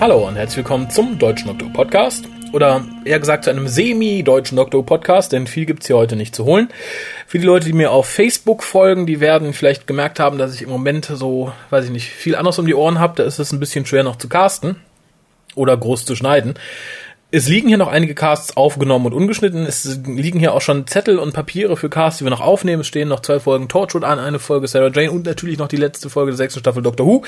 Hallo und herzlich willkommen zum Deutschen Doktor Podcast. Oder eher gesagt zu einem semi-deutschen Doktor Podcast, denn viel gibt's hier heute nicht zu holen. Für die Leute, die mir auf Facebook folgen, die werden vielleicht gemerkt haben, dass ich im Moment so, weiß ich nicht, viel anderes um die Ohren habe. Da ist es ein bisschen schwer noch zu casten oder groß zu schneiden. Es liegen hier noch einige Casts aufgenommen und ungeschnitten. Es liegen hier auch schon Zettel und Papiere für Casts, die wir noch aufnehmen. Es stehen noch zwei Folgen Torchwood an, eine Folge Sarah Jane und natürlich noch die letzte Folge der sechsten Staffel Doctor Who.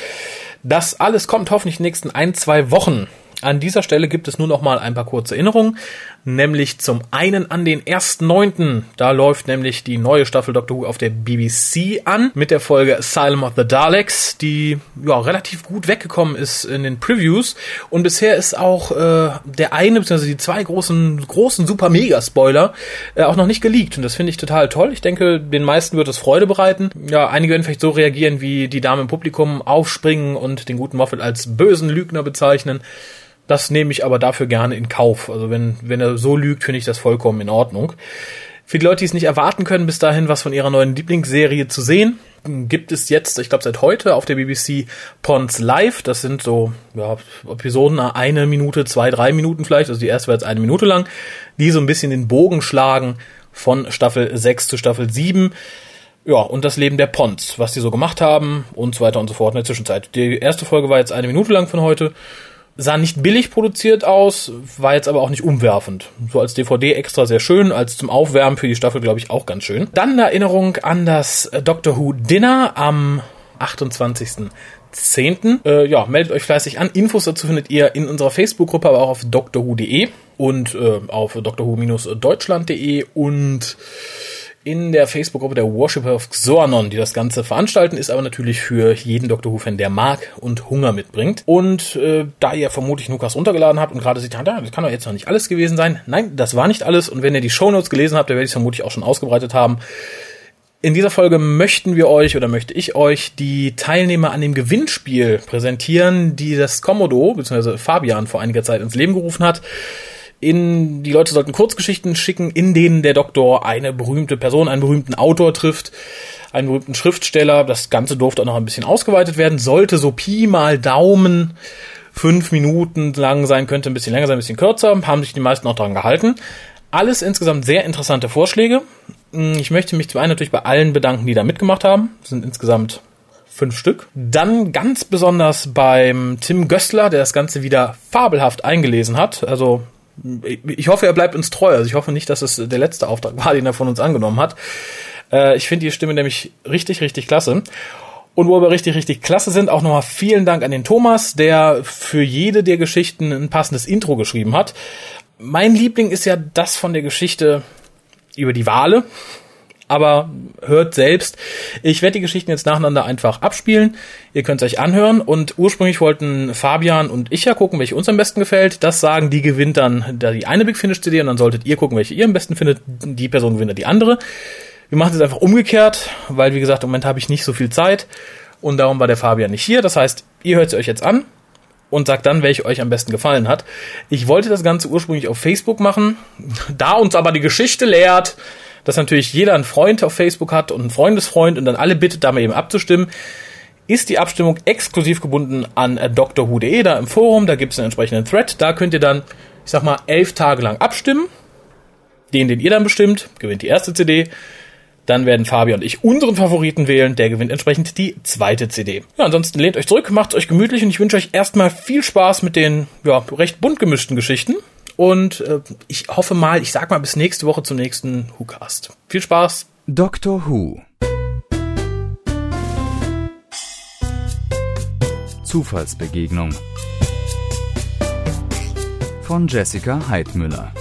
Das alles kommt hoffentlich in den nächsten ein, zwei Wochen. An dieser Stelle gibt es nur noch mal ein paar kurze Erinnerungen, nämlich zum einen an den 1.9. Da läuft nämlich die neue Staffel Doctor Who auf der BBC an mit der Folge Asylum of the Daleks, die ja relativ gut weggekommen ist in den Previews und bisher ist auch äh, der eine bzw. die zwei großen großen super mega Spoiler äh, auch noch nicht geleakt und das finde ich total toll. Ich denke, den meisten wird es Freude bereiten. Ja, einige werden vielleicht so reagieren, wie die Dame im Publikum aufspringen und den guten Moffat als bösen Lügner bezeichnen. Das nehme ich aber dafür gerne in Kauf. Also wenn, wenn er so lügt, finde ich das vollkommen in Ordnung. Für die Leute, die es nicht erwarten können, bis dahin was von ihrer neuen Lieblingsserie zu sehen, gibt es jetzt, ich glaube seit heute auf der BBC Pons Live. Das sind so ja, Episoden eine Minute, zwei, drei Minuten vielleicht. Also die erste war jetzt eine Minute lang, die so ein bisschen den Bogen schlagen von Staffel 6 zu Staffel 7. Ja, und das Leben der Pons, was die so gemacht haben und so weiter und so fort in der Zwischenzeit. Die erste Folge war jetzt eine Minute lang von heute sah nicht billig produziert aus, war jetzt aber auch nicht umwerfend. So als DVD extra sehr schön, als zum Aufwärmen für die Staffel, glaube ich, auch ganz schön. Dann eine Erinnerung an das Doctor Who Dinner am 28. 10. Äh, ja, meldet euch fleißig an. Infos dazu findet ihr in unserer Facebook-Gruppe, aber auch auf drwho.de und äh, auf drwho-deutschland.de und in der Facebook-Gruppe der Worshipper of Xornon, die das Ganze veranstalten, ist aber natürlich für jeden Doctor Who-Fan, der mag und Hunger mitbringt. Und äh, da ihr vermutlich Nukas runtergeladen habt und gerade seht, ah, das kann doch jetzt noch nicht alles gewesen sein. Nein, das war nicht alles. Und wenn ihr die Shownotes gelesen habt, dann werde ich es vermutlich auch schon ausgebreitet haben. In dieser Folge möchten wir euch oder möchte ich euch die Teilnehmer an dem Gewinnspiel präsentieren, die das Komodo bzw. Fabian vor einiger Zeit ins Leben gerufen hat in, die Leute sollten Kurzgeschichten schicken, in denen der Doktor eine berühmte Person, einen berühmten Autor trifft, einen berühmten Schriftsteller. Das Ganze durfte auch noch ein bisschen ausgeweitet werden, sollte so Pi mal Daumen fünf Minuten lang sein, könnte ein bisschen länger sein, ein bisschen kürzer, haben sich die meisten auch daran gehalten. Alles insgesamt sehr interessante Vorschläge. Ich möchte mich zum einen natürlich bei allen bedanken, die da mitgemacht haben. Das sind insgesamt fünf Stück. Dann ganz besonders beim Tim Gössler, der das Ganze wieder fabelhaft eingelesen hat. Also ich hoffe, er bleibt uns treu. Also ich hoffe nicht, dass es der letzte Auftrag war, den er von uns angenommen hat. Äh, ich finde die Stimme nämlich richtig, richtig klasse. Und wo wir richtig, richtig klasse sind, auch nochmal vielen Dank an den Thomas, der für jede der Geschichten ein passendes Intro geschrieben hat. Mein Liebling ist ja das von der Geschichte über die Wale aber hört selbst. Ich werde die Geschichten jetzt nacheinander einfach abspielen. Ihr könnt es euch anhören und ursprünglich wollten Fabian und ich ja gucken, welche uns am besten gefällt. Das sagen, die gewinnt dann die eine Big Finish CD und dann solltet ihr gucken, welche ihr am besten findet. Die Person gewinnt die andere. Wir machen es jetzt einfach umgekehrt, weil wie gesagt, im Moment habe ich nicht so viel Zeit und darum war der Fabian nicht hier. Das heißt, ihr hört sie euch jetzt an und sagt dann, welche euch am besten gefallen hat. Ich wollte das Ganze ursprünglich auf Facebook machen, da uns aber die Geschichte lehrt, dass natürlich jeder einen Freund auf Facebook hat und einen Freundesfreund und dann alle bittet, da mal eben abzustimmen, ist die Abstimmung exklusiv gebunden an drwho.de, da im Forum, da gibt es einen entsprechenden Thread, da könnt ihr dann, ich sag mal, elf Tage lang abstimmen. Den, den ihr dann bestimmt, gewinnt die erste CD. Dann werden Fabi und ich unseren Favoriten wählen, der gewinnt entsprechend die zweite CD. Ja, ansonsten lehnt euch zurück, macht euch gemütlich und ich wünsche euch erstmal viel Spaß mit den ja, recht bunt gemischten Geschichten. Und äh, ich hoffe mal, ich sag mal bis nächste Woche zum nächsten WhoCast. Viel Spaß. Doctor Who. Zufallsbegegnung von Jessica Heidmüller.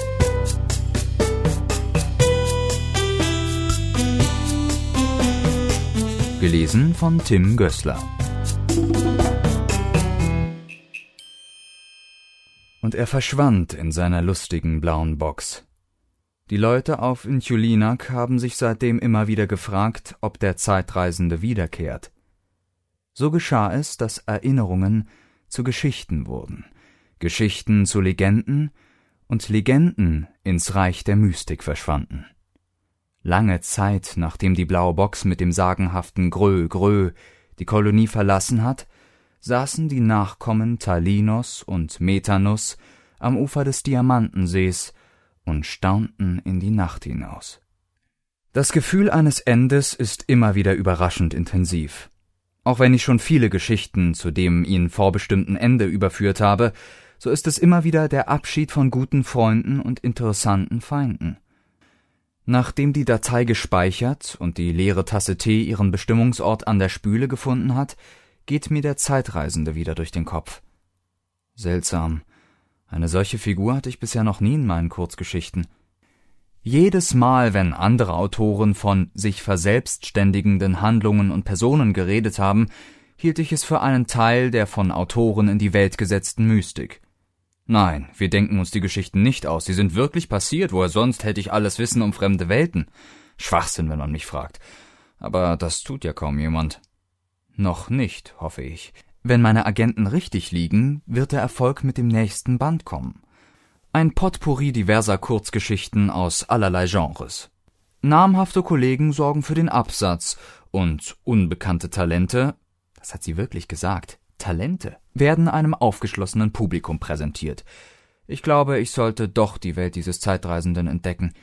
Gelesen von Tim Gößler. Und er verschwand in seiner lustigen blauen Box. Die Leute auf Inchulinak haben sich seitdem immer wieder gefragt, ob der Zeitreisende wiederkehrt. So geschah es, dass Erinnerungen zu Geschichten wurden, Geschichten zu Legenden und Legenden ins Reich der Mystik verschwanden. Lange Zeit, nachdem die blaue Box mit dem sagenhaften Grö Grö die Kolonie verlassen hat, saßen die Nachkommen Talinos und Metanus am Ufer des Diamantensees und staunten in die Nacht hinaus. Das Gefühl eines Endes ist immer wieder überraschend intensiv. Auch wenn ich schon viele Geschichten zu dem ihnen vorbestimmten Ende überführt habe, so ist es immer wieder der Abschied von guten Freunden und interessanten Feinden. Nachdem die Datei gespeichert und die leere Tasse Tee ihren Bestimmungsort an der Spüle gefunden hat, geht mir der Zeitreisende wieder durch den Kopf. Seltsam. Eine solche Figur hatte ich bisher noch nie in meinen Kurzgeschichten. Jedes Mal, wenn andere Autoren von sich verselbstständigenden Handlungen und Personen geredet haben, hielt ich es für einen Teil der von Autoren in die Welt gesetzten Mystik. Nein, wir denken uns die Geschichten nicht aus, sie sind wirklich passiert, woher sonst hätte ich alles Wissen um fremde Welten? Schwachsinn, wenn man mich fragt. Aber das tut ja kaum jemand. Noch nicht, hoffe ich. Wenn meine Agenten richtig liegen, wird der Erfolg mit dem nächsten Band kommen. Ein Potpourri diverser Kurzgeschichten aus allerlei Genres. Namhafte Kollegen sorgen für den Absatz und unbekannte Talente, das hat sie wirklich gesagt, Talente, werden einem aufgeschlossenen Publikum präsentiert. Ich glaube, ich sollte doch die Welt dieses Zeitreisenden entdecken.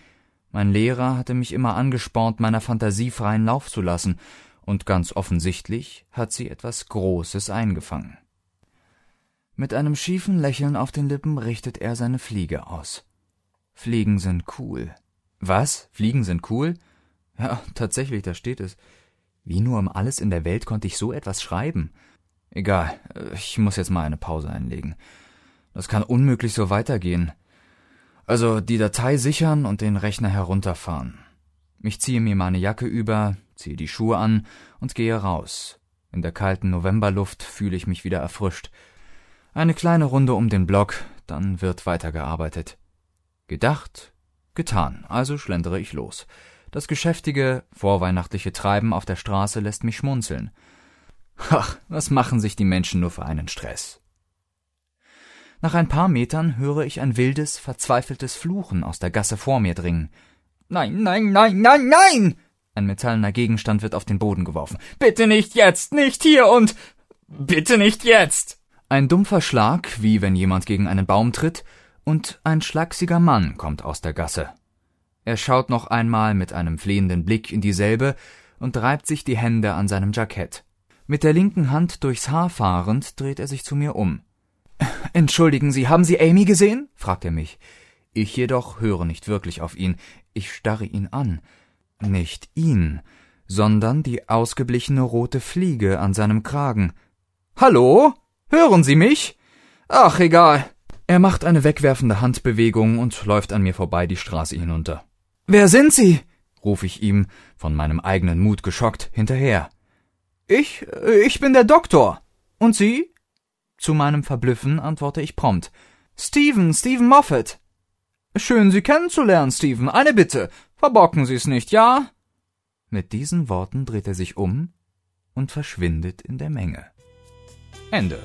Mein Lehrer hatte mich immer angespornt, meiner Fantasie freien Lauf zu lassen, und ganz offensichtlich hat sie etwas Großes eingefangen. Mit einem schiefen Lächeln auf den Lippen richtet er seine Fliege aus. Fliegen sind cool. Was? Fliegen sind cool? Ja, tatsächlich, da steht es. Wie nur um alles in der Welt konnte ich so etwas schreiben? Egal, ich muss jetzt mal eine Pause einlegen. Das kann unmöglich so weitergehen. Also die Datei sichern und den Rechner herunterfahren. Ich ziehe mir meine Jacke über, ziehe die Schuhe an und gehe raus. In der kalten Novemberluft fühle ich mich wieder erfrischt. Eine kleine Runde um den Block, dann wird weitergearbeitet. Gedacht, getan, also schlendere ich los. Das geschäftige, vorweihnachtliche Treiben auf der Straße lässt mich schmunzeln. Ach, was machen sich die Menschen nur für einen Stress? Nach ein paar Metern höre ich ein wildes, verzweifeltes Fluchen aus der Gasse vor mir dringen. Nein, nein, nein, nein, nein! Ein metallener Gegenstand wird auf den Boden geworfen. Bitte nicht jetzt, nicht hier und bitte nicht jetzt! Ein dumpfer Schlag, wie wenn jemand gegen einen Baum tritt, und ein schlagsiger Mann kommt aus der Gasse. Er schaut noch einmal mit einem flehenden Blick in dieselbe und reibt sich die Hände an seinem Jackett. Mit der linken Hand durchs Haar fahrend dreht er sich zu mir um. Entschuldigen Sie, haben Sie Amy gesehen? fragt er mich. Ich jedoch höre nicht wirklich auf ihn, ich starre ihn an. Nicht ihn, sondern die ausgeblichene rote Fliege an seinem Kragen. Hallo? Hören Sie mich? Ach, egal. Er macht eine wegwerfende Handbewegung und läuft an mir vorbei die Straße hinunter. Wer sind Sie? rufe ich ihm, von meinem eigenen Mut geschockt, hinterher. Ich, ich bin der Doktor. Und Sie? Zu meinem Verblüffen antworte ich prompt. Stephen, Stephen Moffat. Schön, Sie kennenzulernen, Stephen. Eine Bitte. Verbocken Sie es nicht, ja? Mit diesen Worten dreht er sich um und verschwindet in der Menge. Ende.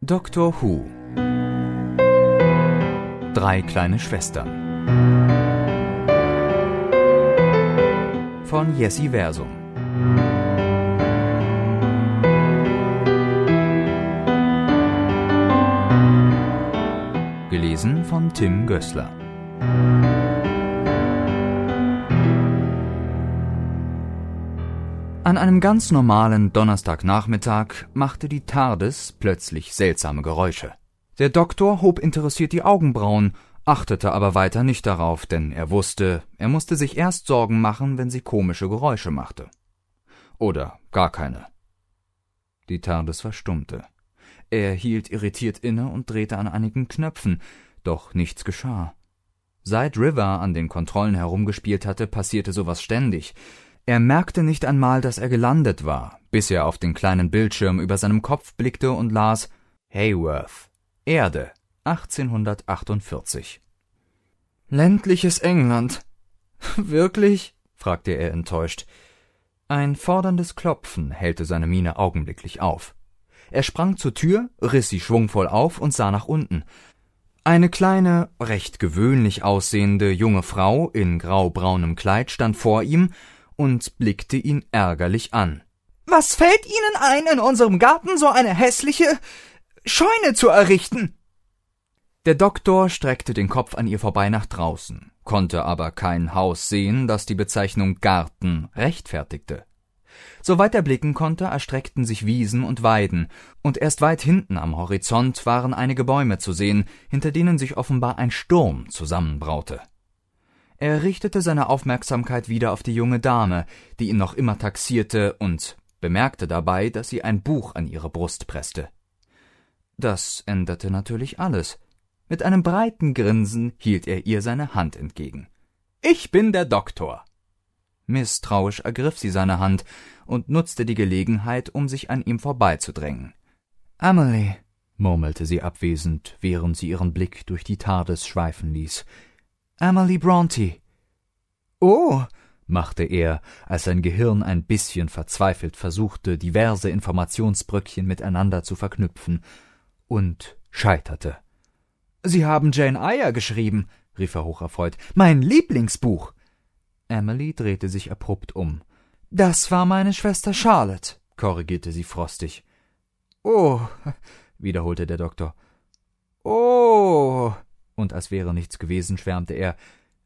Doctor Who Drei kleine Schwestern von Jessie Versum Gelesen von Tim Gößler An einem ganz normalen Donnerstagnachmittag machte die TARDIS plötzlich seltsame Geräusche. Der Doktor hob interessiert die Augenbrauen, achtete aber weiter nicht darauf, denn er wusste, er musste sich erst Sorgen machen, wenn sie komische Geräusche machte. Oder gar keine. Die TARDIS verstummte. Er hielt irritiert inne und drehte an einigen Knöpfen, doch nichts geschah. Seit River an den Kontrollen herumgespielt hatte, passierte sowas ständig. Er merkte nicht einmal, dass er gelandet war, bis er auf den kleinen Bildschirm über seinem Kopf blickte und las Hayworth, Erde, 1848. Ländliches England. Wirklich? fragte er enttäuscht. Ein forderndes Klopfen hellte seine Miene augenblicklich auf. Er sprang zur Tür, riss sie schwungvoll auf und sah nach unten. Eine kleine, recht gewöhnlich aussehende junge Frau in graubraunem Kleid stand vor ihm und blickte ihn ärgerlich an. Was fällt Ihnen ein, in unserem Garten so eine hässliche Scheune zu errichten? Der Doktor streckte den Kopf an ihr vorbei nach draußen, konnte aber kein Haus sehen, das die Bezeichnung Garten rechtfertigte. Soweit er blicken konnte, erstreckten sich Wiesen und Weiden, und erst weit hinten am Horizont waren einige Bäume zu sehen, hinter denen sich offenbar ein Sturm zusammenbraute. Er richtete seine Aufmerksamkeit wieder auf die junge Dame, die ihn noch immer taxierte, und bemerkte dabei, dass sie ein Buch an ihre Brust presste. Das änderte natürlich alles. Mit einem breiten Grinsen hielt er ihr seine Hand entgegen. Ich bin der Doktor. Misstrauisch ergriff sie seine Hand und nutzte die Gelegenheit, um sich an ihm vorbeizudrängen. Emily, murmelte sie abwesend, während sie ihren Blick durch die TARDIS schweifen ließ. Emily Bronte. Oh, machte er, als sein Gehirn ein bisschen verzweifelt versuchte, diverse Informationsbröckchen miteinander zu verknüpfen, und scheiterte. Sie haben Jane Eyre geschrieben, rief er hocherfreut. Mein Lieblingsbuch. Emily drehte sich abrupt um. Das war meine Schwester Charlotte, korrigierte sie frostig. Oh, wiederholte der Doktor. Oh, und als wäre nichts gewesen, schwärmte er.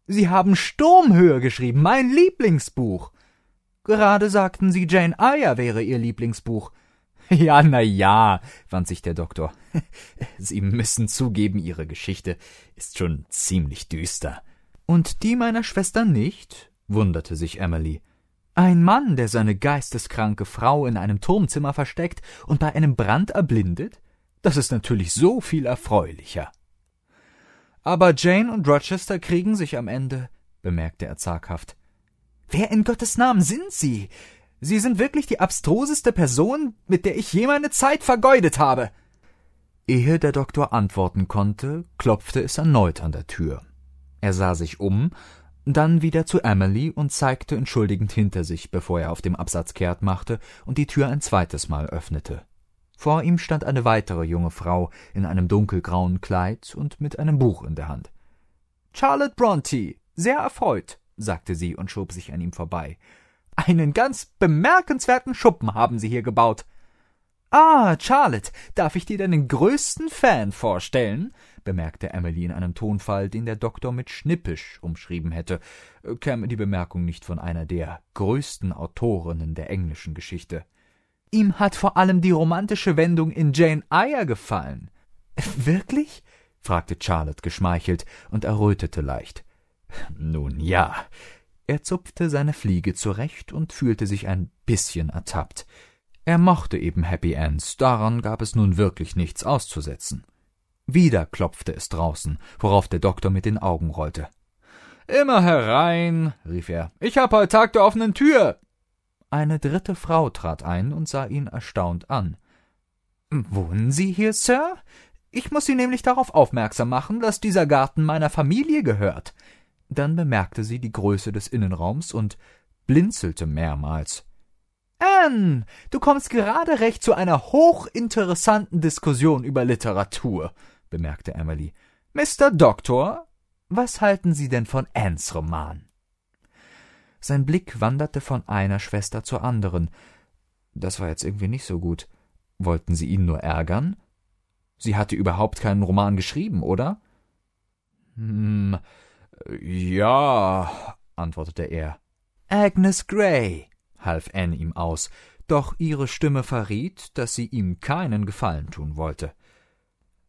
Sie haben Sturmhöhe geschrieben, mein Lieblingsbuch. Gerade sagten Sie, Jane Eyre wäre Ihr Lieblingsbuch. Ja, na ja, wand sich der Doktor. Sie müssen zugeben, Ihre Geschichte ist schon ziemlich düster. Und die meiner Schwester nicht? Wunderte sich Emily. Ein Mann, der seine geisteskranke Frau in einem Turmzimmer versteckt und bei einem Brand erblindet? Das ist natürlich so viel erfreulicher. Aber Jane und Rochester kriegen sich am Ende, bemerkte er zaghaft. Wer in Gottes Namen sind Sie? Sie sind wirklich die abstruseste Person, mit der ich je meine Zeit vergeudet habe. Ehe der Doktor antworten konnte, klopfte es erneut an der Tür. Er sah sich um dann wieder zu Emily und zeigte entschuldigend hinter sich, bevor er auf dem Absatz kehrt machte und die Tür ein zweites Mal öffnete. Vor ihm stand eine weitere junge Frau in einem dunkelgrauen Kleid und mit einem Buch in der Hand. Charlotte Bronte, sehr erfreut, sagte sie und schob sich an ihm vorbei. Einen ganz bemerkenswerten Schuppen haben Sie hier gebaut. Ah, Charlotte, darf ich dir deinen größten Fan vorstellen? Bemerkte Emily in einem Tonfall, den der Doktor mit schnippisch umschrieben hätte, käme die Bemerkung nicht von einer der größten Autorinnen der englischen Geschichte. Ihm hat vor allem die romantische Wendung in Jane Eyre gefallen. Wirklich? fragte Charlotte geschmeichelt und errötete leicht. Nun ja. Er zupfte seine Fliege zurecht und fühlte sich ein bisschen ertappt. Er mochte eben Happy Ends, daran gab es nun wirklich nichts auszusetzen. Wieder klopfte es draußen, worauf der Doktor mit den Augen rollte. Immer herein, rief er. Ich hab heut Tag der offenen Tür. Eine dritte Frau trat ein und sah ihn erstaunt an. Wohnen Sie hier, Sir? Ich muss Sie nämlich darauf aufmerksam machen, dass dieser Garten meiner Familie gehört. Dann bemerkte sie die Größe des Innenraums und blinzelte mehrmals. Anne, du kommst gerade recht zu einer hochinteressanten Diskussion über Literatur, bemerkte Emily. Mr. Doktor, was halten Sie denn von Annes Roman? Sein Blick wanderte von einer Schwester zur anderen. Das war jetzt irgendwie nicht so gut. Wollten Sie ihn nur ärgern? Sie hatte überhaupt keinen Roman geschrieben, oder? Hm, ja, antwortete er. Agnes Grey, half Anne ihm aus, doch ihre Stimme verriet, dass sie ihm keinen Gefallen tun wollte.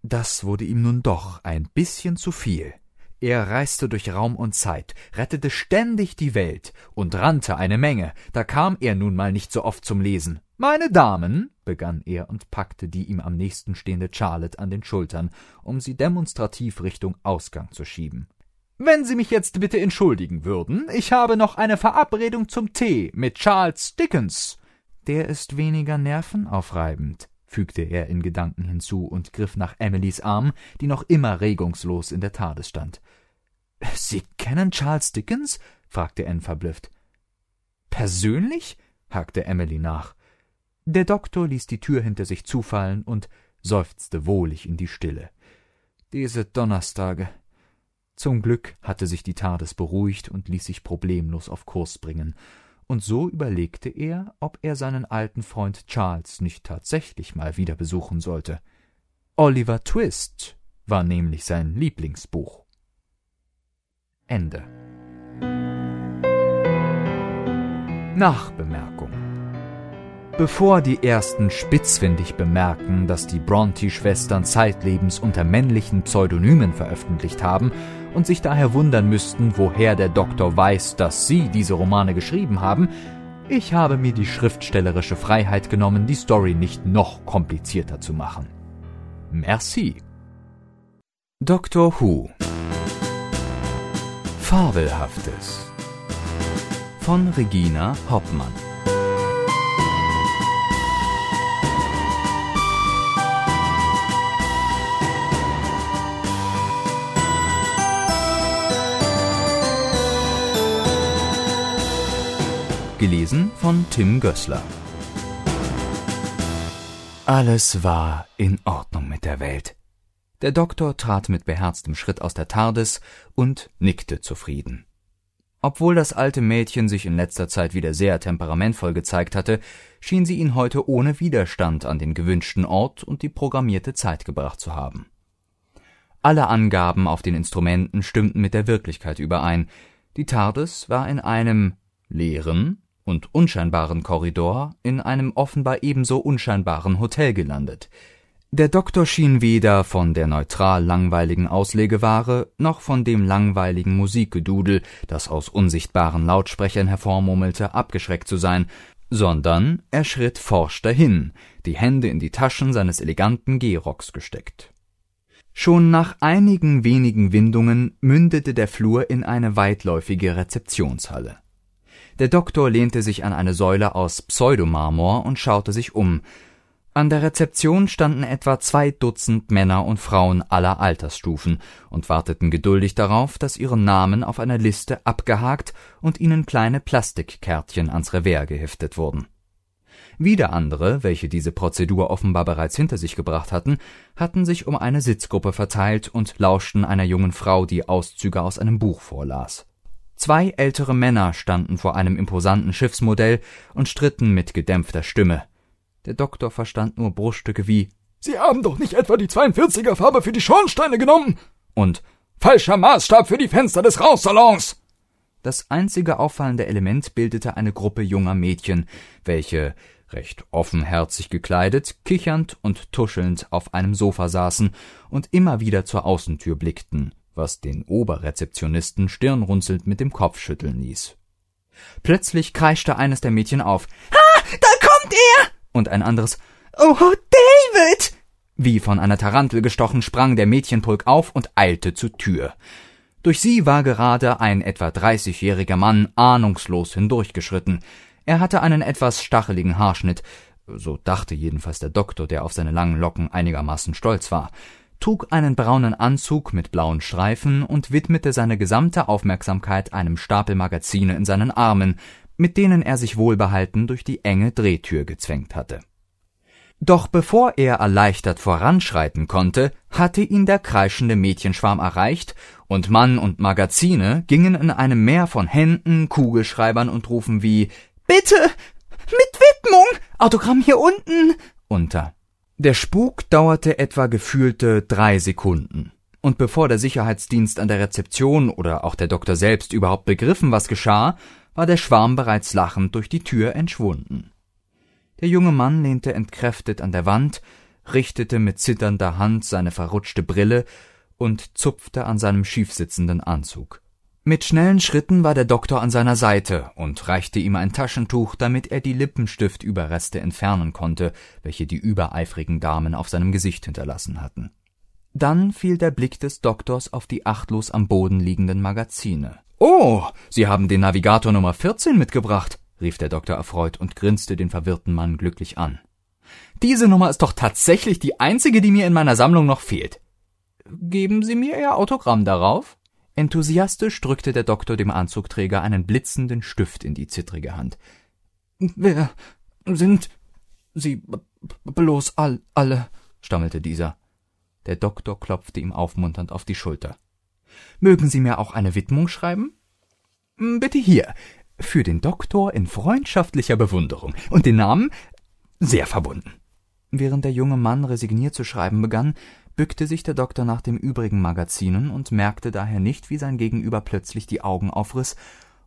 Das wurde ihm nun doch ein bisschen zu viel. Er reiste durch Raum und Zeit, rettete ständig die Welt und rannte eine Menge, da kam er nun mal nicht so oft zum Lesen. Meine Damen, begann er und packte die ihm am nächsten stehende Charlotte an den Schultern, um sie demonstrativ Richtung Ausgang zu schieben. Wenn Sie mich jetzt bitte entschuldigen würden, ich habe noch eine Verabredung zum Tee mit Charles Dickens. Der ist weniger nervenaufreibend, fügte er in Gedanken hinzu und griff nach Emilys Arm, die noch immer regungslos in der Tades stand. Sie kennen Charles Dickens? fragte Anne verblüfft. Persönlich? hakte Emily nach. Der Doktor ließ die Tür hinter sich zufallen und seufzte wohlig in die Stille. Diese Donnerstage. Zum Glück hatte sich die TARDIS beruhigt und ließ sich problemlos auf Kurs bringen, und so überlegte er, ob er seinen alten Freund Charles nicht tatsächlich mal wieder besuchen sollte. Oliver Twist war nämlich sein Lieblingsbuch. Ende. Nachbemerkung Bevor die ersten spitzfindig bemerken, dass die Bronte-Schwestern zeitlebens unter männlichen Pseudonymen veröffentlicht haben und sich daher wundern müssten, woher der Doktor weiß, dass sie diese Romane geschrieben haben, ich habe mir die schriftstellerische Freiheit genommen, die Story nicht noch komplizierter zu machen. Merci. Doctor Who Fabelhaftes von Regina Hoppmann Gelesen von Tim Gößler. Alles war in Ordnung mit der Welt. Der Doktor trat mit beherztem Schritt aus der TARDIS und nickte zufrieden. Obwohl das alte Mädchen sich in letzter Zeit wieder sehr temperamentvoll gezeigt hatte, schien sie ihn heute ohne Widerstand an den gewünschten Ort und die programmierte Zeit gebracht zu haben. Alle Angaben auf den Instrumenten stimmten mit der Wirklichkeit überein. Die TARDIS war in einem leeren, und unscheinbaren Korridor in einem offenbar ebenso unscheinbaren Hotel gelandet. Der Doktor schien weder von der neutral langweiligen Auslegeware noch von dem langweiligen Musikgedudel, das aus unsichtbaren Lautsprechern hervormurmelte, abgeschreckt zu sein, sondern er schritt forsch dahin, die Hände in die Taschen seines eleganten Gehrocks gesteckt. Schon nach einigen wenigen Windungen mündete der Flur in eine weitläufige Rezeptionshalle. Der Doktor lehnte sich an eine Säule aus Pseudomarmor und schaute sich um. An der Rezeption standen etwa zwei Dutzend Männer und Frauen aller Altersstufen und warteten geduldig darauf, dass ihre Namen auf einer Liste abgehakt und ihnen kleine Plastikkärtchen ans Revers geheftet wurden. Wieder andere, welche diese Prozedur offenbar bereits hinter sich gebracht hatten, hatten sich um eine Sitzgruppe verteilt und lauschten einer jungen Frau, die Auszüge aus einem Buch vorlas. Zwei ältere Männer standen vor einem imposanten Schiffsmodell und stritten mit gedämpfter Stimme. Der Doktor verstand nur Bruchstücke wie Sie haben doch nicht etwa die 42er Farbe für die Schornsteine genommen und falscher Maßstab für die Fenster des Raussalons. Das einzige auffallende Element bildete eine Gruppe junger Mädchen, welche recht offenherzig gekleidet, kichernd und tuschelnd auf einem Sofa saßen und immer wieder zur Außentür blickten, was den Oberrezeptionisten stirnrunzelnd mit dem Kopf schütteln ließ. Plötzlich kreischte eines der Mädchen auf. Ha, da kommt er! Und ein anderes Oh, David! Wie von einer Tarantel gestochen sprang der Mädchenpulk auf und eilte zur Tür. Durch sie war gerade ein etwa dreißigjähriger Mann ahnungslos hindurchgeschritten. Er hatte einen etwas stacheligen Haarschnitt, so dachte jedenfalls der Doktor, der auf seine langen Locken einigermaßen stolz war trug einen braunen Anzug mit blauen Streifen und widmete seine gesamte Aufmerksamkeit einem Stapel Magazine in seinen Armen, mit denen er sich wohlbehalten durch die enge Drehtür gezwängt hatte. Doch bevor er erleichtert voranschreiten konnte, hatte ihn der kreischende Mädchenschwarm erreicht, und Mann und Magazine gingen in einem Meer von Händen, Kugelschreibern und Rufen wie Bitte. Mit Widmung. Autogramm hier unten unter. Der Spuk dauerte etwa gefühlte drei Sekunden. Und bevor der Sicherheitsdienst an der Rezeption oder auch der Doktor selbst überhaupt begriffen, was geschah, war der Schwarm bereits lachend durch die Tür entschwunden. Der junge Mann lehnte entkräftet an der Wand, richtete mit zitternder Hand seine verrutschte Brille und zupfte an seinem schiefsitzenden Anzug. Mit schnellen Schritten war der Doktor an seiner Seite und reichte ihm ein Taschentuch, damit er die Lippenstiftüberreste entfernen konnte, welche die übereifrigen Damen auf seinem Gesicht hinterlassen hatten. Dann fiel der Blick des Doktors auf die achtlos am Boden liegenden Magazine. Oh, Sie haben den Navigator Nummer 14 mitgebracht, rief der Doktor erfreut und grinste den verwirrten Mann glücklich an. Diese Nummer ist doch tatsächlich die einzige, die mir in meiner Sammlung noch fehlt. Geben Sie mir Ihr Autogramm darauf? Enthusiastisch drückte der Doktor dem Anzugträger einen blitzenden Stift in die zittrige Hand. Wer sind Sie bloß all, alle? stammelte dieser. Der Doktor klopfte ihm aufmunternd auf die Schulter. Mögen Sie mir auch eine Widmung schreiben? Hm, bitte hier. Für den Doktor in freundschaftlicher Bewunderung. Und den Namen sehr verbunden. Während der junge Mann resigniert zu schreiben begann, bückte sich der Doktor nach den übrigen Magazinen und merkte daher nicht, wie sein Gegenüber plötzlich die Augen aufriss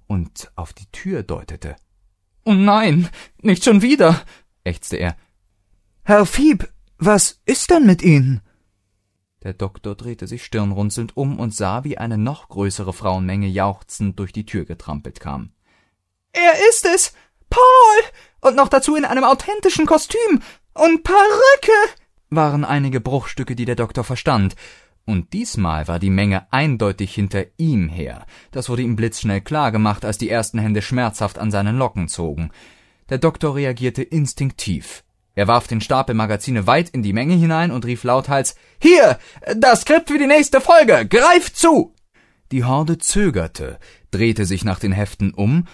und auf die Tür deutete. Oh nein, nicht schon wieder, ächzte er. Herr Fieb, was ist denn mit Ihnen? Der Doktor drehte sich stirnrunzelnd um und sah, wie eine noch größere Frauenmenge jauchzend durch die Tür getrampelt kam. Er ist es! Paul! Und noch dazu in einem authentischen Kostüm! Und Perücke! Waren einige Bruchstücke, die der Doktor verstand, und diesmal war die Menge eindeutig hinter ihm her. Das wurde ihm blitzschnell klar gemacht, als die ersten Hände schmerzhaft an seinen Locken zogen. Der Doktor reagierte instinktiv. Er warf den Stapel Magazine weit in die Menge hinein und rief lauthals Hier. Das Skript für die nächste Folge. Greift zu. Die Horde zögerte, drehte sich nach den Heften um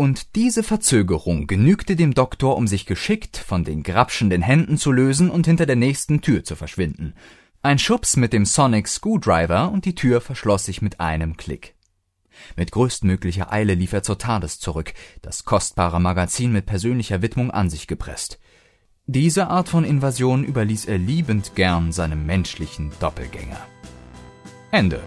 und diese Verzögerung genügte dem Doktor, um sich geschickt von den grapschenden Händen zu lösen und hinter der nächsten Tür zu verschwinden. Ein Schubs mit dem Sonic Screwdriver und die Tür verschloss sich mit einem Klick. Mit größtmöglicher Eile lief er zur TARDIS zurück, das kostbare Magazin mit persönlicher Widmung an sich gepresst. Diese Art von Invasion überließ er liebend gern seinem menschlichen Doppelgänger. Ende.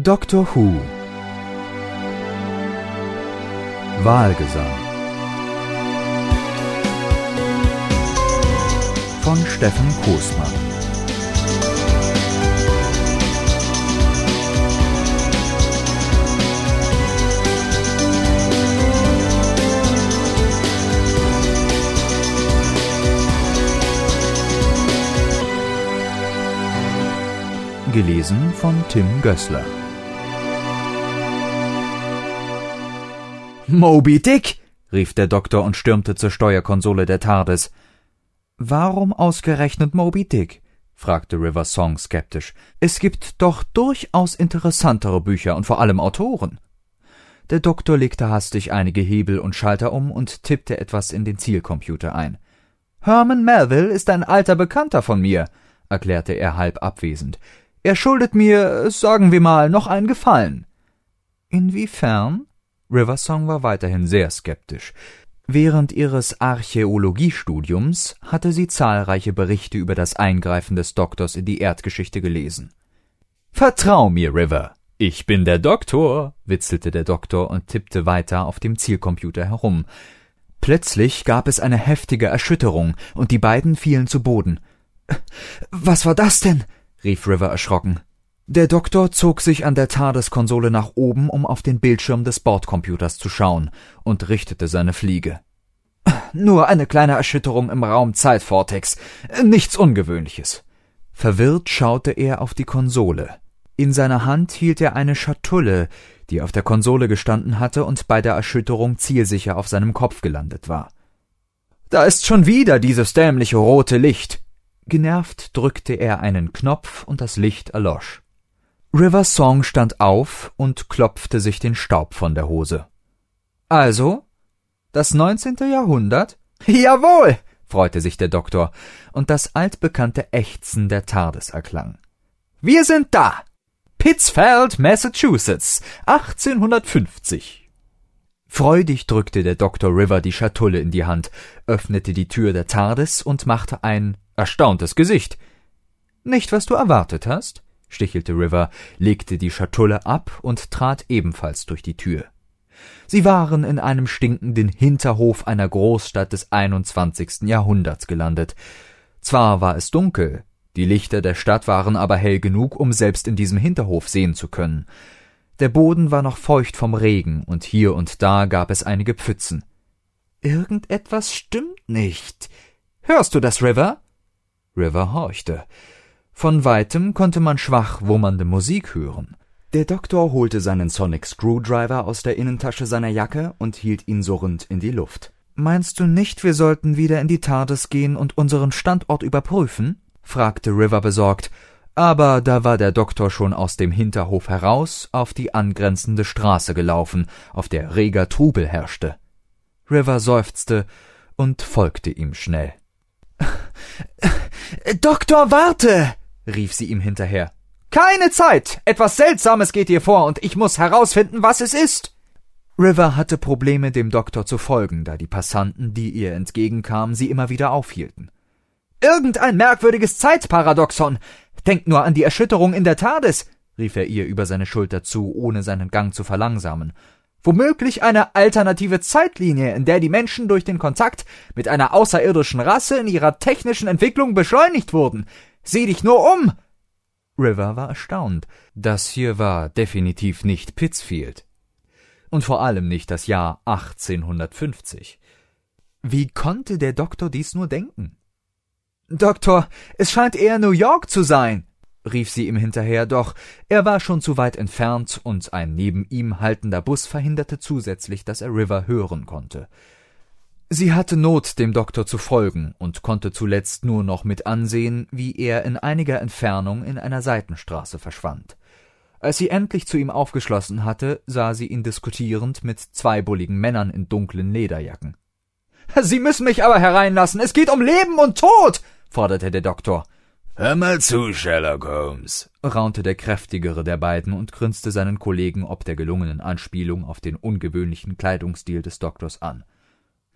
Doctor Who. Wahlgesang. Von Steffen Kostmann Gelesen von Tim Gößler Moby Dick! rief der Doktor und stürmte zur Steuerkonsole der TARDIS. Warum ausgerechnet Moby Dick? fragte River Song skeptisch. Es gibt doch durchaus interessantere Bücher und vor allem Autoren. Der Doktor legte hastig einige Hebel und Schalter um und tippte etwas in den Zielcomputer ein. Herman Melville ist ein alter Bekannter von mir, erklärte er halb abwesend. Er schuldet mir, sagen wir mal, noch einen Gefallen. Inwiefern? Riversong war weiterhin sehr skeptisch. Während ihres Archäologiestudiums hatte sie zahlreiche Berichte über das Eingreifen des Doktors in die Erdgeschichte gelesen. Vertrau mir, River. Ich bin der Doktor, witzelte der Doktor und tippte weiter auf dem Zielcomputer herum. Plötzlich gab es eine heftige Erschütterung und die beiden fielen zu Boden. Was war das denn? rief River erschrocken. Der Doktor zog sich an der TARDIS-Konsole nach oben, um auf den Bildschirm des Bordcomputers zu schauen, und richtete seine Fliege. Nur eine kleine Erschütterung im Raum-Zeit-Vortex. Nichts Ungewöhnliches. Verwirrt schaute er auf die Konsole. In seiner Hand hielt er eine Schatulle, die auf der Konsole gestanden hatte und bei der Erschütterung zielsicher auf seinem Kopf gelandet war. Da ist schon wieder dieses dämliche rote Licht. Genervt drückte er einen Knopf und das Licht erlosch. River Song stand auf und klopfte sich den Staub von der Hose. Also? Das neunzehnte Jahrhundert? Jawohl! freute sich der Doktor, und das altbekannte Ächzen der TARDIS erklang. Wir sind da! Pittsfield, Massachusetts, 1850. Freudig drückte der Doktor River die Schatulle in die Hand, öffnete die Tür der TARDIS und machte ein erstauntes Gesicht. Nicht, was du erwartet hast? Stichelte River, legte die Schatulle ab und trat ebenfalls durch die Tür. Sie waren in einem stinkenden Hinterhof einer Großstadt des einundzwanzigsten Jahrhunderts gelandet. Zwar war es dunkel, die Lichter der Stadt waren aber hell genug, um selbst in diesem Hinterhof sehen zu können. Der Boden war noch feucht vom Regen, und hier und da gab es einige Pfützen. Irgendetwas stimmt nicht. Hörst du das, River? River horchte. Von weitem konnte man schwach wummernde Musik hören. Der Doktor holte seinen Sonic Screwdriver aus der Innentasche seiner Jacke und hielt ihn surrend in die Luft. Meinst du nicht, wir sollten wieder in die TARDIS gehen und unseren Standort überprüfen? fragte River besorgt, aber da war der Doktor schon aus dem Hinterhof heraus auf die angrenzende Straße gelaufen, auf der reger Trubel herrschte. River seufzte und folgte ihm schnell. Doktor, warte! Rief sie ihm hinterher. Keine Zeit! Etwas Seltsames geht hier vor, und ich muss herausfinden, was es ist. River hatte Probleme, dem Doktor zu folgen, da die Passanten, die ihr entgegenkamen, sie immer wieder aufhielten. Irgendein merkwürdiges Zeitparadoxon. Denkt nur an die Erschütterung in der TARDIS, rief er ihr über seine Schulter zu, ohne seinen Gang zu verlangsamen. Womöglich eine alternative Zeitlinie, in der die Menschen durch den Kontakt mit einer außerirdischen Rasse in ihrer technischen Entwicklung beschleunigt wurden. Sieh dich nur um! River war erstaunt. Das hier war definitiv nicht Pittsfield. Und vor allem nicht das Jahr 1850. Wie konnte der Doktor dies nur denken? Doktor, es scheint eher New York zu sein, rief sie ihm hinterher, doch er war schon zu weit entfernt und ein neben ihm haltender Bus verhinderte zusätzlich, dass er River hören konnte. Sie hatte Not, dem Doktor zu folgen und konnte zuletzt nur noch mit ansehen, wie er in einiger Entfernung in einer Seitenstraße verschwand. Als sie endlich zu ihm aufgeschlossen hatte, sah sie ihn diskutierend mit zwei bulligen Männern in dunklen Lederjacken. Sie müssen mich aber hereinlassen, es geht um Leben und Tod, forderte der Doktor. Hör mal zu, Sherlock Holmes, raunte der kräftigere der beiden und grinste seinen Kollegen ob der gelungenen Anspielung auf den ungewöhnlichen Kleidungsstil des Doktors an.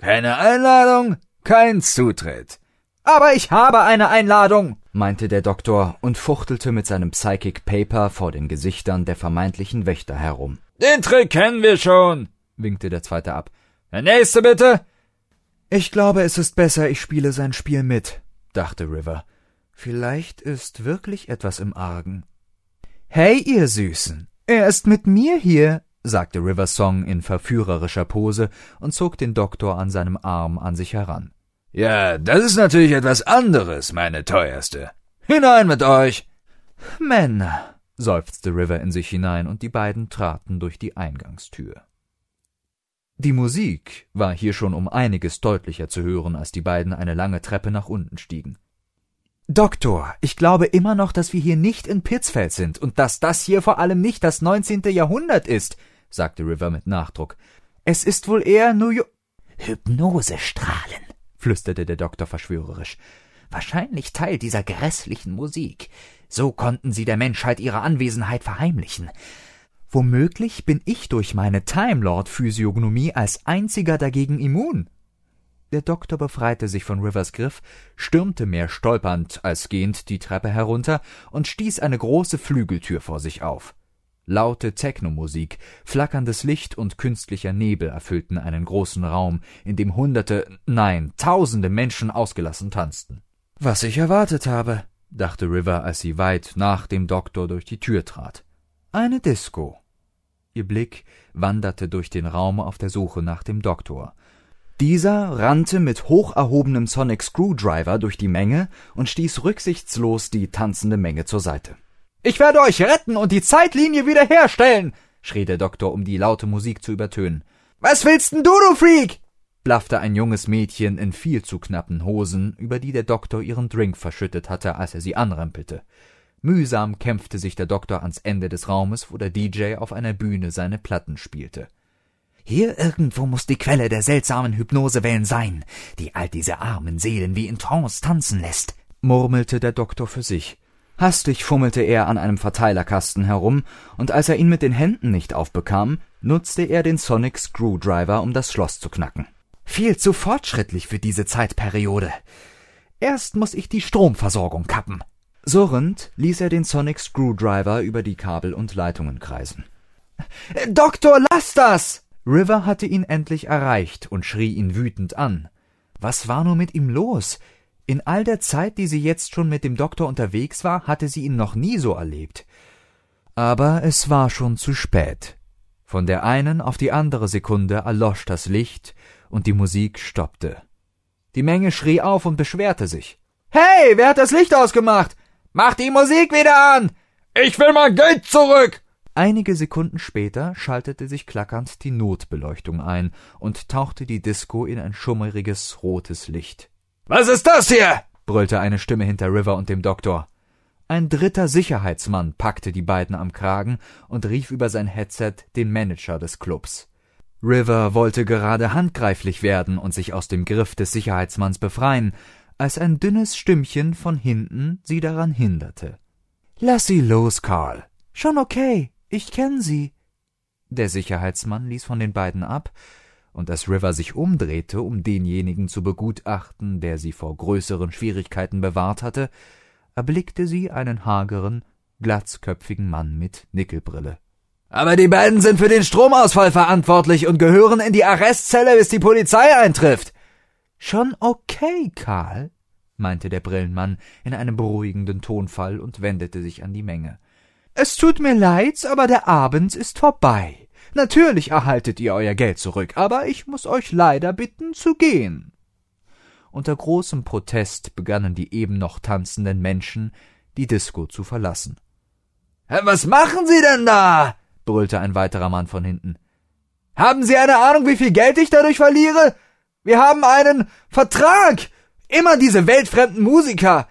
Keine Einladung, kein Zutritt. Aber ich habe eine Einladung, meinte der Doktor und fuchtelte mit seinem Psychic Paper vor den Gesichtern der vermeintlichen Wächter herum. Den Trick kennen wir schon, winkte der zweite ab. Der nächste bitte. Ich glaube, es ist besser, ich spiele sein Spiel mit, dachte River. Vielleicht ist wirklich etwas im Argen. Hey, ihr Süßen, er ist mit mir hier, sagte River Song in verführerischer Pose und zog den Doktor an seinem Arm an sich heran. Ja, das ist natürlich etwas anderes, meine teuerste. Hinein mit euch. Männer, seufzte River in sich hinein, und die beiden traten durch die Eingangstür. Die Musik war hier schon um einiges deutlicher zu hören, als die beiden eine lange Treppe nach unten stiegen. Doktor, ich glaube immer noch, dass wir hier nicht in Pittsfeld sind und dass das hier vor allem nicht das neunzehnte Jahrhundert ist, sagte River mit Nachdruck. Es ist wohl eher New York. Hypnosestrahlen, flüsterte der Doktor verschwörerisch. Wahrscheinlich Teil dieser grässlichen Musik. So konnten sie der Menschheit ihre Anwesenheit verheimlichen. Womöglich bin ich durch meine Time Lord Physiognomie als einziger dagegen immun. Der Doktor befreite sich von Rivers Griff, stürmte mehr stolpernd als gehend die Treppe herunter und stieß eine große Flügeltür vor sich auf. Laute Technomusik, flackerndes Licht und künstlicher Nebel erfüllten einen großen Raum, in dem hunderte, nein, tausende Menschen ausgelassen tanzten. Was ich erwartet habe, dachte River, als sie weit nach dem Doktor durch die Tür trat. Eine Disco. Ihr Blick wanderte durch den Raum auf der Suche nach dem Doktor. Dieser rannte mit hoch erhobenem Sonic Screwdriver durch die Menge und stieß rücksichtslos die tanzende Menge zur Seite. Ich werde euch retten und die Zeitlinie wiederherstellen, schrie der Doktor, um die laute Musik zu übertönen. Was willst denn du, du Freak? blaffte ein junges Mädchen in viel zu knappen Hosen, über die der Doktor ihren Drink verschüttet hatte, als er sie anrempelte. Mühsam kämpfte sich der Doktor ans Ende des Raumes, wo der DJ auf einer Bühne seine Platten spielte. Hier irgendwo muss die Quelle der seltsamen Hypnosewellen sein, die all diese armen Seelen wie in Trance tanzen lässt, murmelte der Doktor für sich. Hastig fummelte er an einem Verteilerkasten herum, und als er ihn mit den Händen nicht aufbekam, nutzte er den Sonic Screwdriver, um das Schloss zu knacken. Viel zu fortschrittlich für diese Zeitperiode. Erst muss ich die Stromversorgung kappen. Surrend ließ er den Sonic Screwdriver über die Kabel und Leitungen kreisen. Doktor, lass das! River hatte ihn endlich erreicht und schrie ihn wütend an. Was war nur mit ihm los? In all der Zeit, die sie jetzt schon mit dem Doktor unterwegs war, hatte sie ihn noch nie so erlebt. Aber es war schon zu spät. Von der einen auf die andere Sekunde erlosch das Licht und die Musik stoppte. Die Menge schrie auf und beschwerte sich. Hey, wer hat das Licht ausgemacht? Mach die Musik wieder an! Ich will mein Geld zurück! Einige Sekunden später schaltete sich klackernd die Notbeleuchtung ein und tauchte die Disco in ein schummeriges rotes Licht. Was ist das hier? brüllte eine Stimme hinter River und dem Doktor. Ein dritter Sicherheitsmann packte die beiden am Kragen und rief über sein Headset den Manager des Clubs. River wollte gerade handgreiflich werden und sich aus dem Griff des Sicherheitsmanns befreien, als ein dünnes Stimmchen von hinten sie daran hinderte. Lass sie los, Carl. Schon okay, ich kenn sie. Der Sicherheitsmann ließ von den beiden ab, und als River sich umdrehte, um denjenigen zu begutachten, der sie vor größeren Schwierigkeiten bewahrt hatte, erblickte sie einen hageren, glatzköpfigen Mann mit Nickelbrille. Aber die beiden sind für den Stromausfall verantwortlich und gehören in die Arrestzelle, bis die Polizei eintrifft. Schon okay, Karl, meinte der Brillenmann in einem beruhigenden Tonfall und wendete sich an die Menge. Es tut mir leid, aber der Abend ist vorbei. Natürlich erhaltet ihr euer Geld zurück, aber ich muss euch leider bitten zu gehen. Unter großem Protest begannen die eben noch tanzenden Menschen, die Disco zu verlassen. Was machen Sie denn da? brüllte ein weiterer Mann von hinten. Haben Sie eine Ahnung, wie viel Geld ich dadurch verliere? Wir haben einen Vertrag. Immer diese weltfremden Musiker.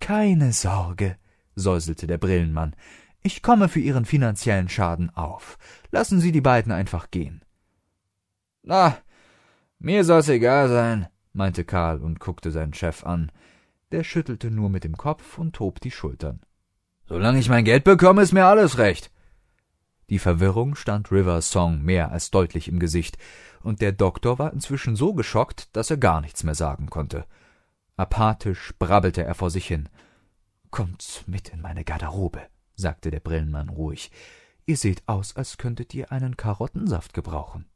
Keine Sorge, säuselte der Brillenmann. Ich komme für Ihren finanziellen Schaden auf. Lassen Sie die beiden einfach gehen. Na, mir soll's egal sein, meinte Karl und guckte seinen Chef an. Der schüttelte nur mit dem Kopf und hob die Schultern. Solange ich mein Geld bekomme, ist mir alles recht. Die Verwirrung stand Rivers Song mehr als deutlich im Gesicht, und der Doktor war inzwischen so geschockt, dass er gar nichts mehr sagen konnte. Apathisch brabbelte er vor sich hin. Kommt mit in meine Garderobe, sagte der Brillenmann ruhig. Ihr seht aus, als könntet ihr einen Karottensaft gebrauchen.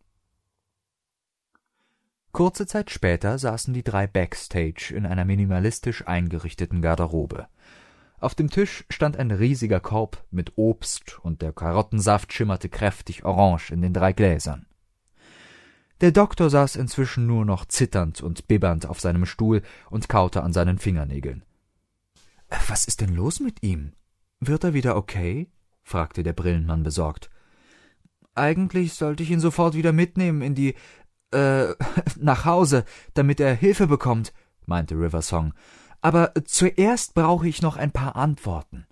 Kurze Zeit später saßen die drei backstage in einer minimalistisch eingerichteten Garderobe. Auf dem Tisch stand ein riesiger Korb mit Obst und der Karottensaft schimmerte kräftig orange in den drei Gläsern. Der Doktor saß inzwischen nur noch zitternd und bibbernd auf seinem Stuhl und kaute an seinen Fingernägeln. Was ist denn los mit ihm? Wird er wieder okay? Fragte der Brillenmann besorgt. Eigentlich sollte ich ihn sofort wieder mitnehmen in die äh nach Hause, damit er Hilfe bekommt, meinte Riversong aber zuerst brauche ich noch ein paar Antworten.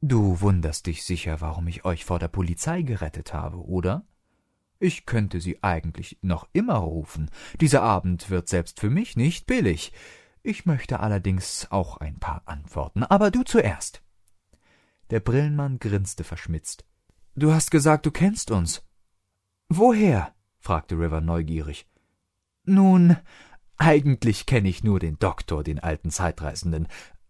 Du wunderst dich sicher, warum ich euch vor der Polizei gerettet habe, oder? Ich könnte sie eigentlich noch immer rufen. Dieser Abend wird selbst für mich nicht billig. Ich möchte allerdings auch ein paar Antworten, aber du zuerst. Der Brillenmann grinste verschmitzt. Du hast gesagt, du kennst uns. Woher? fragte River neugierig. Nun, eigentlich kenne ich nur den Doktor, den alten Zeitreisenden,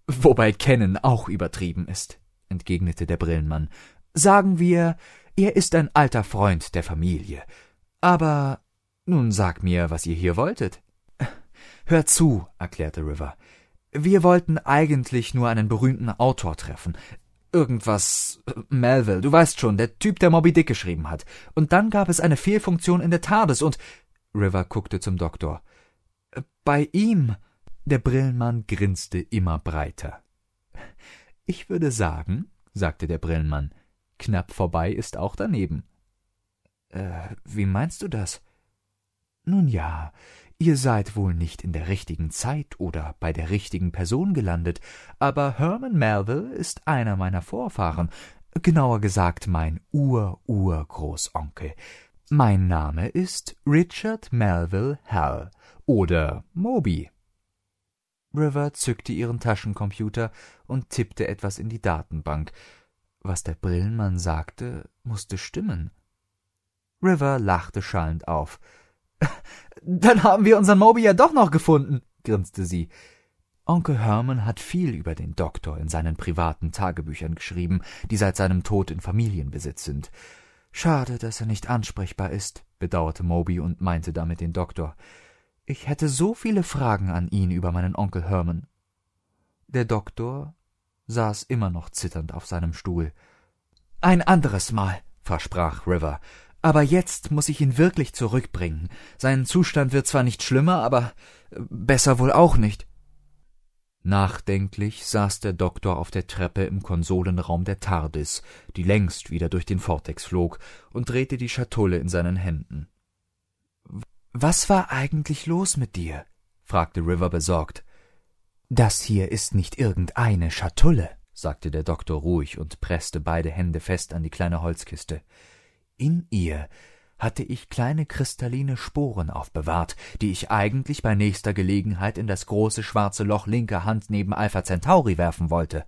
wobei kennen auch übertrieben ist, entgegnete der Brillenmann. Sagen wir, er ist ein alter Freund der Familie. Aber nun sag mir, was ihr hier wolltet. Hör zu, erklärte River. Wir wollten eigentlich nur einen berühmten Autor treffen. Irgendwas Melville, du weißt schon, der Typ, der Moby Dick geschrieben hat. Und dann gab es eine Fehlfunktion in der TARDIS und River guckte zum Doktor. Bei ihm. Der Brillenmann grinste immer breiter. Ich würde sagen, sagte der Brillenmann, knapp vorbei ist auch daneben. Äh, wie meinst du das? Nun ja, ihr seid wohl nicht in der richtigen Zeit oder bei der richtigen Person gelandet, aber Herman Melville ist einer meiner Vorfahren, genauer gesagt mein Ur-Urgroßonkel. Mein Name ist Richard Melville Hall oder Moby. River zückte ihren Taschencomputer und tippte etwas in die Datenbank. Was der Brillenmann sagte, musste stimmen. River lachte schallend auf. Dann haben wir unseren Moby ja doch noch gefunden, grinste sie. Onkel Herman hat viel über den Doktor in seinen privaten Tagebüchern geschrieben, die seit seinem Tod in Familienbesitz sind. Schade, dass er nicht ansprechbar ist, bedauerte Moby und meinte damit den Doktor. Ich hätte so viele Fragen an ihn über meinen Onkel Herman. Der Doktor saß immer noch zitternd auf seinem Stuhl. Ein anderes Mal, versprach River, aber jetzt muss ich ihn wirklich zurückbringen. Sein Zustand wird zwar nicht schlimmer, aber besser wohl auch nicht. Nachdenklich saß der Doktor auf der Treppe im Konsolenraum der TARDIS, die längst wieder durch den Vortex flog, und drehte die Schatulle in seinen Händen. Was war eigentlich los mit dir? fragte River besorgt. Das hier ist nicht irgendeine Schatulle, sagte der Doktor ruhig und presste beide Hände fest an die kleine Holzkiste. In ihr hatte ich kleine kristalline Sporen aufbewahrt, die ich eigentlich bei nächster Gelegenheit in das große schwarze Loch linker Hand neben Alpha Centauri werfen wollte.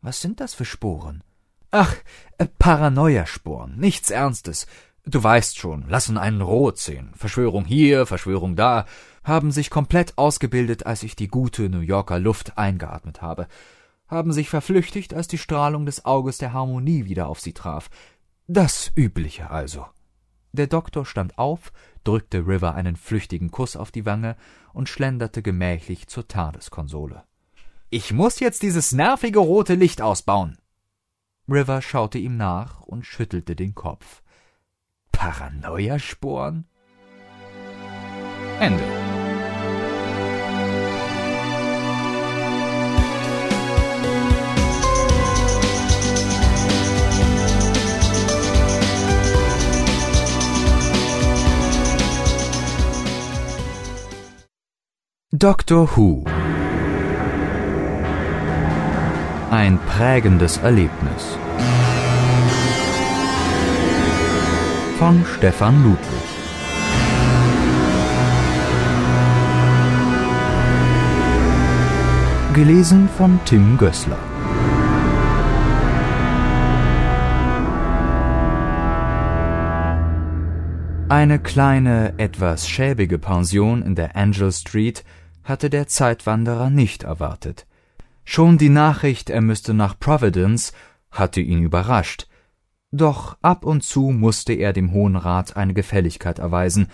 Was sind das für Sporen? Ach, äh, Paranoia-Sporen, nichts Ernstes. Du weißt schon, lassen einen rot sehen. Verschwörung hier, Verschwörung da, haben sich komplett ausgebildet, als ich die gute New Yorker Luft eingeatmet habe, haben sich verflüchtigt, als die Strahlung des Auges der Harmonie wieder auf sie traf. Das Übliche also. Der Doktor stand auf, drückte River einen flüchtigen Kuss auf die Wange und schlenderte gemächlich zur Tadeskonsole. Ich muss jetzt dieses nervige rote Licht ausbauen. River schaute ihm nach und schüttelte den Kopf. Paranoia-Sporen? Ende. Doctor Who. Ein prägendes Erlebnis. Von Stefan Ludwig. Gelesen von Tim Gößler. Eine kleine, etwas schäbige Pension in der Angel Street hatte der Zeitwanderer nicht erwartet. Schon die Nachricht, er müsste nach Providence, hatte ihn überrascht. Doch ab und zu musste er dem Hohen Rat eine Gefälligkeit erweisen,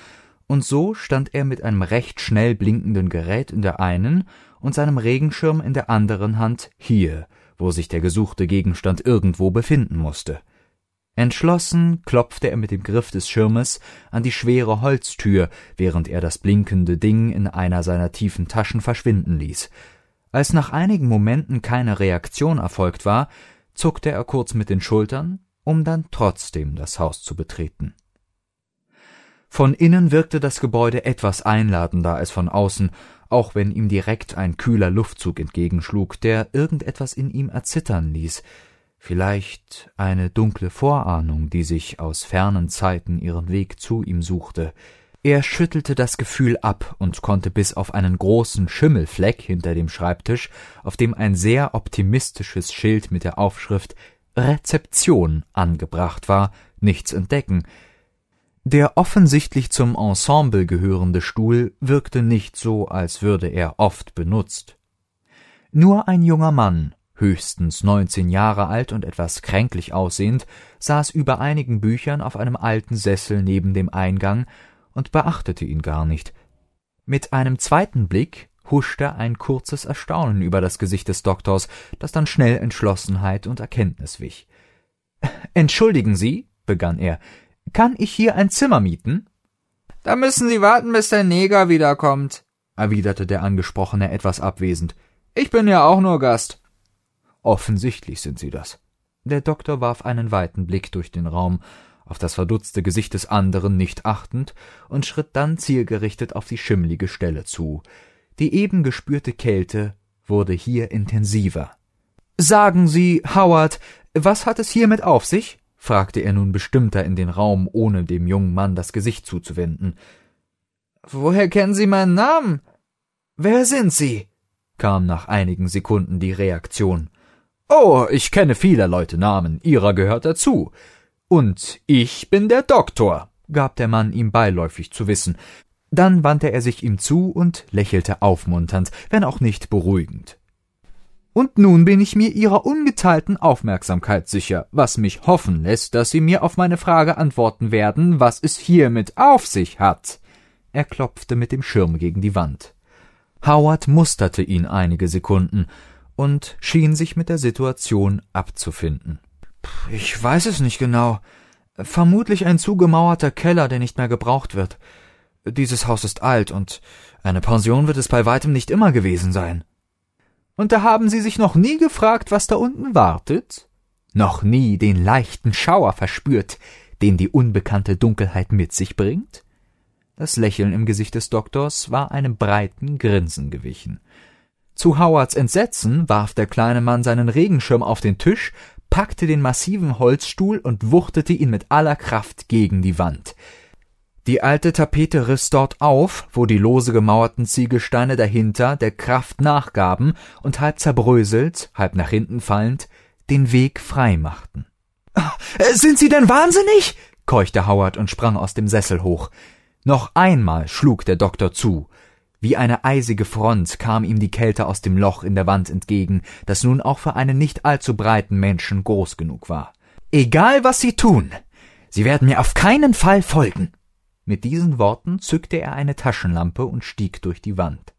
und so stand er mit einem recht schnell blinkenden Gerät in der einen und seinem Regenschirm in der anderen Hand hier, wo sich der gesuchte Gegenstand irgendwo befinden musste. Entschlossen klopfte er mit dem Griff des Schirmes an die schwere Holztür, während er das blinkende Ding in einer seiner tiefen Taschen verschwinden ließ. Als nach einigen Momenten keine Reaktion erfolgt war, zuckte er kurz mit den Schultern, um dann trotzdem das Haus zu betreten. Von innen wirkte das Gebäude etwas einladender als von außen, auch wenn ihm direkt ein kühler Luftzug entgegenschlug, der irgendetwas in ihm erzittern ließ, vielleicht eine dunkle Vorahnung, die sich aus fernen Zeiten ihren Weg zu ihm suchte, er schüttelte das Gefühl ab und konnte bis auf einen großen Schimmelfleck hinter dem Schreibtisch, auf dem ein sehr optimistisches Schild mit der Aufschrift Rezeption angebracht war, nichts entdecken. Der offensichtlich zum Ensemble gehörende Stuhl wirkte nicht so, als würde er oft benutzt. Nur ein junger Mann, höchstens neunzehn Jahre alt und etwas kränklich aussehend, saß über einigen Büchern auf einem alten Sessel neben dem Eingang und beachtete ihn gar nicht. Mit einem zweiten Blick huschte ein kurzes Erstaunen über das Gesicht des Doktors, das dann schnell Entschlossenheit und Erkenntnis wich. Entschuldigen Sie, begann er, kann ich hier ein Zimmer mieten? Da müssen Sie warten, bis der Neger wiederkommt, erwiderte der Angesprochene etwas abwesend. Ich bin ja auch nur Gast. Offensichtlich sind Sie das. Der Doktor warf einen weiten Blick durch den Raum auf das verdutzte Gesicht des anderen nicht achtend und schritt dann zielgerichtet auf die schimmlige Stelle zu. Die eben gespürte Kälte wurde hier intensiver. Sagen Sie, Howard, was hat es hiermit auf sich? fragte er nun bestimmter in den Raum, ohne dem jungen Mann das Gesicht zuzuwenden. Woher kennen Sie meinen Namen? Wer sind Sie? kam nach einigen Sekunden die Reaktion. Oh, ich kenne vieler Leute Namen, Ihrer gehört dazu. Und ich bin der Doktor, gab der Mann ihm beiläufig zu wissen. Dann wandte er sich ihm zu und lächelte aufmunternd, wenn auch nicht beruhigend. Und nun bin ich mir Ihrer ungeteilten Aufmerksamkeit sicher, was mich hoffen lässt, dass Sie mir auf meine Frage antworten werden, was es hiermit auf sich hat. Er klopfte mit dem Schirm gegen die Wand. Howard musterte ihn einige Sekunden und schien sich mit der Situation abzufinden. Ich weiß es nicht genau. Vermutlich ein zugemauerter Keller, der nicht mehr gebraucht wird. Dieses Haus ist alt und eine Pension wird es bei weitem nicht immer gewesen sein. Und da haben Sie sich noch nie gefragt, was da unten wartet? Noch nie den leichten Schauer verspürt, den die unbekannte Dunkelheit mit sich bringt? Das Lächeln im Gesicht des Doktors war einem breiten Grinsen gewichen. Zu Howards Entsetzen warf der kleine Mann seinen Regenschirm auf den Tisch, packte den massiven Holzstuhl und wuchtete ihn mit aller Kraft gegen die Wand. Die alte Tapete riss dort auf, wo die lose gemauerten Ziegelsteine dahinter der Kraft nachgaben und halb zerbröselt, halb nach hinten fallend, den Weg frei machten. Äh, sind Sie denn wahnsinnig? keuchte Howard und sprang aus dem Sessel hoch. Noch einmal schlug der Doktor zu. Wie eine eisige Front kam ihm die Kälte aus dem Loch in der Wand entgegen, das nun auch für einen nicht allzu breiten Menschen groß genug war. Egal was Sie tun, Sie werden mir auf keinen Fall folgen. Mit diesen Worten zückte er eine Taschenlampe und stieg durch die Wand.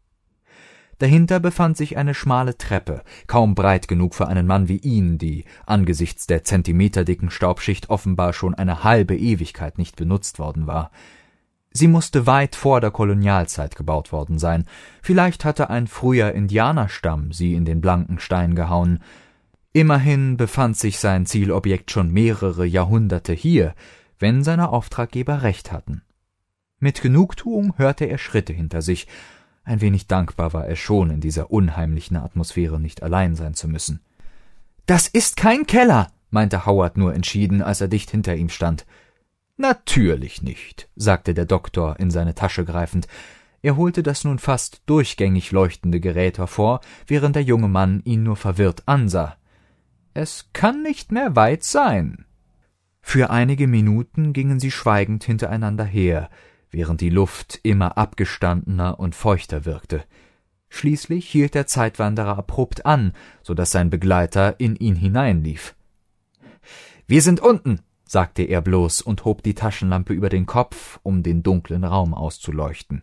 Dahinter befand sich eine schmale Treppe, kaum breit genug für einen Mann wie ihn, die angesichts der zentimeterdicken Staubschicht offenbar schon eine halbe Ewigkeit nicht benutzt worden war. Sie musste weit vor der Kolonialzeit gebaut worden sein. Vielleicht hatte ein früher Indianerstamm sie in den blanken Stein gehauen. Immerhin befand sich sein Zielobjekt schon mehrere Jahrhunderte hier, wenn seine Auftraggeber recht hatten. Mit Genugtuung hörte er Schritte hinter sich. Ein wenig dankbar war er schon, in dieser unheimlichen Atmosphäre nicht allein sein zu müssen. Das ist kein Keller, meinte Howard nur entschieden, als er dicht hinter ihm stand. Natürlich nicht, sagte der Doktor in seine Tasche greifend. Er holte das nun fast durchgängig leuchtende Gerät hervor, während der junge Mann ihn nur verwirrt ansah. Es kann nicht mehr weit sein. Für einige Minuten gingen sie schweigend hintereinander her, während die Luft immer abgestandener und feuchter wirkte. Schließlich hielt der Zeitwanderer abrupt an, so dass sein Begleiter in ihn hineinlief. Wir sind unten, sagte er bloß und hob die Taschenlampe über den Kopf, um den dunklen Raum auszuleuchten.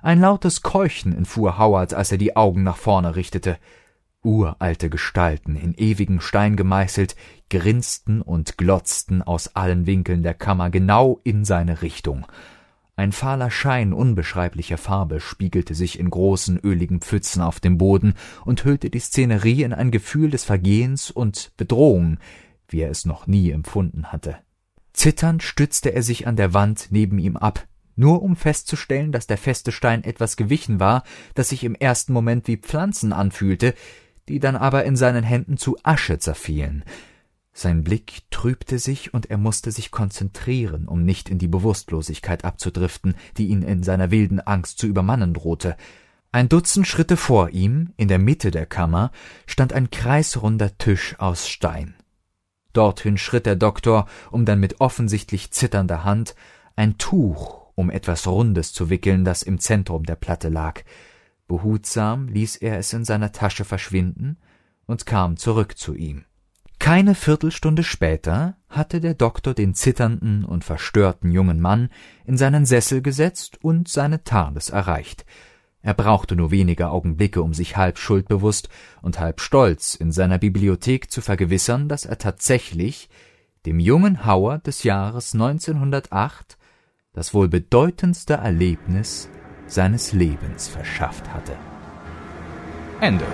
Ein lautes Keuchen entfuhr Howard, als er die Augen nach vorne richtete. Uralte Gestalten, in ewigen Stein gemeißelt, grinsten und glotzten aus allen Winkeln der Kammer genau in seine Richtung. Ein fahler Schein unbeschreiblicher Farbe spiegelte sich in großen, öligen Pfützen auf dem Boden und hüllte die Szenerie in ein Gefühl des Vergehens und Bedrohung, wie er es noch nie empfunden hatte. Zitternd stützte er sich an der Wand neben ihm ab, nur um festzustellen, dass der feste Stein etwas gewichen war, das sich im ersten Moment wie Pflanzen anfühlte, die dann aber in seinen Händen zu Asche zerfielen. Sein Blick trübte sich und er musste sich konzentrieren, um nicht in die Bewusstlosigkeit abzudriften, die ihn in seiner wilden Angst zu übermannen drohte. Ein Dutzend Schritte vor ihm, in der Mitte der Kammer, stand ein kreisrunder Tisch aus Stein. Dorthin schritt der Doktor, um dann mit offensichtlich zitternder Hand ein Tuch um etwas Rundes zu wickeln, das im Zentrum der Platte lag. Behutsam ließ er es in seiner Tasche verschwinden und kam zurück zu ihm. Keine Viertelstunde später hatte der Doktor den zitternden und verstörten jungen Mann in seinen Sessel gesetzt und seine TARDIS erreicht. Er brauchte nur wenige Augenblicke, um sich halb schuldbewusst und halb stolz in seiner Bibliothek zu vergewissern, dass er tatsächlich dem jungen Howard des Jahres 1908 das wohl bedeutendste Erlebnis seines Lebens verschafft hatte. Ende.